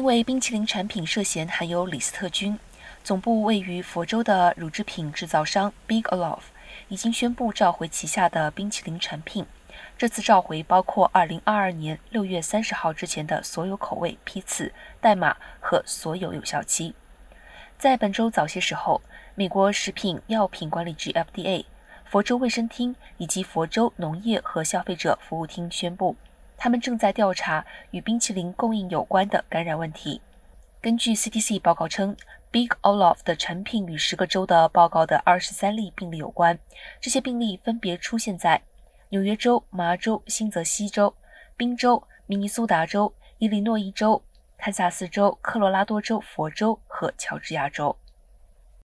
因为冰淇淋产品涉嫌含有李斯特菌，总部位于佛州的乳制品制造商 Big Olof 已经宣布召回旗下的冰淇淋产品。这次召回包括2022年6月30号之前的所有口味、批次、代码和所有有效期。在本周早些时候，美国食品药品管理局 FDA、佛州卫生厅以及佛州农业和消费者服务厅宣布。他们正在调查与冰淇淋供应有关的感染问题。根据 CDC 报告称，Big Olaf 的产品与十个州的报告的二十三例病例有关。这些病例分别出现在纽约州、麻州、新泽西州、宾州、明尼苏达州、伊利诺伊州、堪萨斯州、科罗拉多州、佛州和乔治亚州。